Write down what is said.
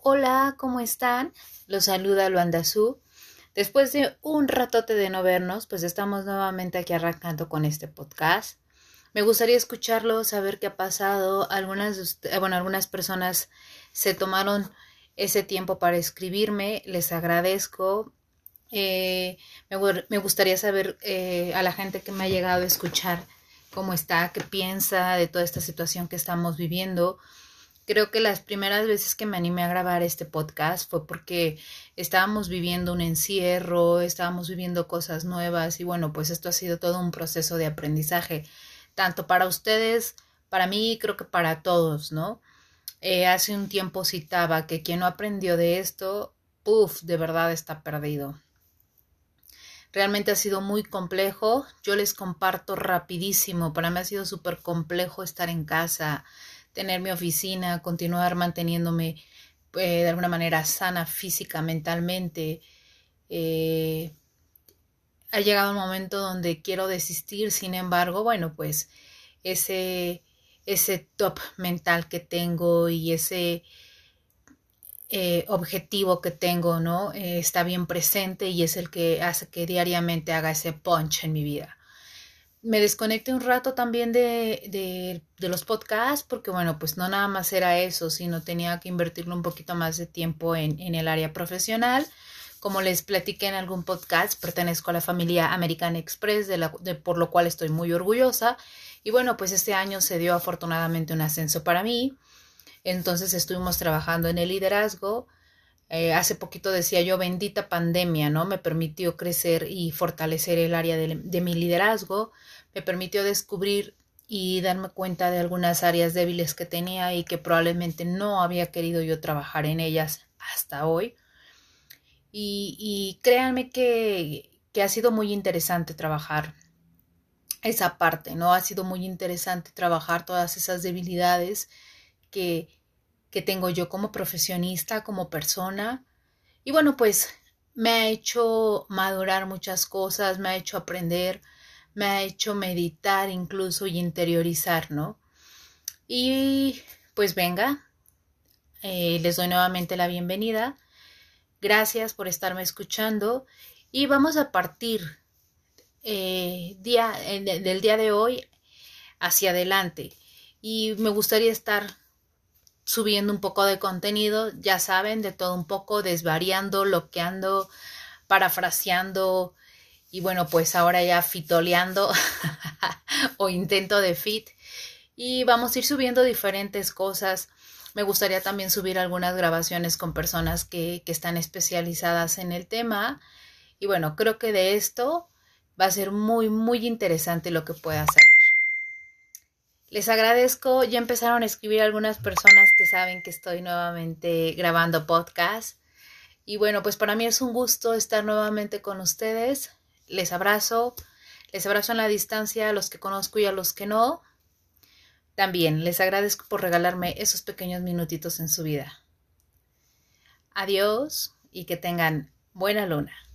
Hola, ¿cómo están? Los saluda Luanda Su. Después de un ratote de no vernos, pues estamos nuevamente aquí arrancando con este podcast. Me gustaría escucharlo, saber qué ha pasado. Algunas, eh, bueno, algunas personas se tomaron ese tiempo para escribirme, les agradezco. Eh, me, gustaría saber eh, a la gente que me ha llegado a escuchar cómo está, qué piensa de toda esta situación que estamos viviendo. Creo que las primeras veces que me animé a grabar este podcast fue porque estábamos viviendo un encierro, estábamos viviendo cosas nuevas y bueno, pues esto ha sido todo un proceso de aprendizaje, tanto para ustedes, para mí, creo que para todos, ¿no? Eh, hace un tiempo citaba que quien no aprendió de esto, puff, de verdad está perdido. Realmente ha sido muy complejo. Yo les comparto rapidísimo. Para mí ha sido súper complejo estar en casa, tener mi oficina, continuar manteniéndome eh, de alguna manera sana física, mentalmente. Eh, ha llegado un momento donde quiero desistir, sin embargo, bueno, pues ese, ese top mental que tengo y ese eh, objetivo que tengo, ¿no? está bien presente y es el que hace que diariamente haga ese punch en mi vida me desconecté un rato también de, de, los podcasts porque, bueno, pues no nada más era eso, sino tenía que invertirle un poquito más de tiempo en, en el área profesional. Como les platiqué en algún podcast, pertenezco a la familia American Express, de la, de, por lo cual estoy muy orgullosa. Y bueno, pues este año se dio afortunadamente un ascenso para mí. Entonces estuvimos trabajando en el liderazgo. Eh, hace poquito decía yo, bendita pandemia, ¿no? Me permitió crecer y fortalecer el área de, mi liderazgo me permitió descubrir y darme cuenta de algunas áreas débiles que tenía y que probablemente no había querido yo trabajar en ellas hasta hoy. Y, créanme que, que ha sido muy interesante trabajar esa parte, ¿no? Ha sido muy interesante trabajar todas esas debilidades que, que tengo yo como profesionista, como persona. Y bueno, pues me ha hecho madurar muchas cosas, me ha hecho aprender, me ha hecho meditar incluso y interiorizar, ¿no? Y pues venga, eh, les doy nuevamente la bienvenida. Gracias por estarme escuchando y vamos a partir eh, día, del día de hoy hacia adelante. Y me gustaría estar subiendo un poco de contenido, ya saben, de todo un poco, desvariando, bloqueando, parafraseando, y bueno, pues ahora ya fitoleando o intento de fit. Y vamos a ir subiendo diferentes cosas. Me gustaría también subir algunas grabaciones con personas que, que están especializadas en el tema. Y bueno, creo que de esto va a ser muy, muy interesante lo que pueda salir. Les agradezco, ya empezaron a escribir algunas personas que saben que estoy nuevamente grabando podcast. Y bueno, pues para mí es un gusto estar nuevamente con ustedes. Les abrazo, les abrazo en la distancia a los que conozco y a los que no. También les agradezco por regalarme esos pequeños minutitos en su vida. Adiós y que tengan buena luna.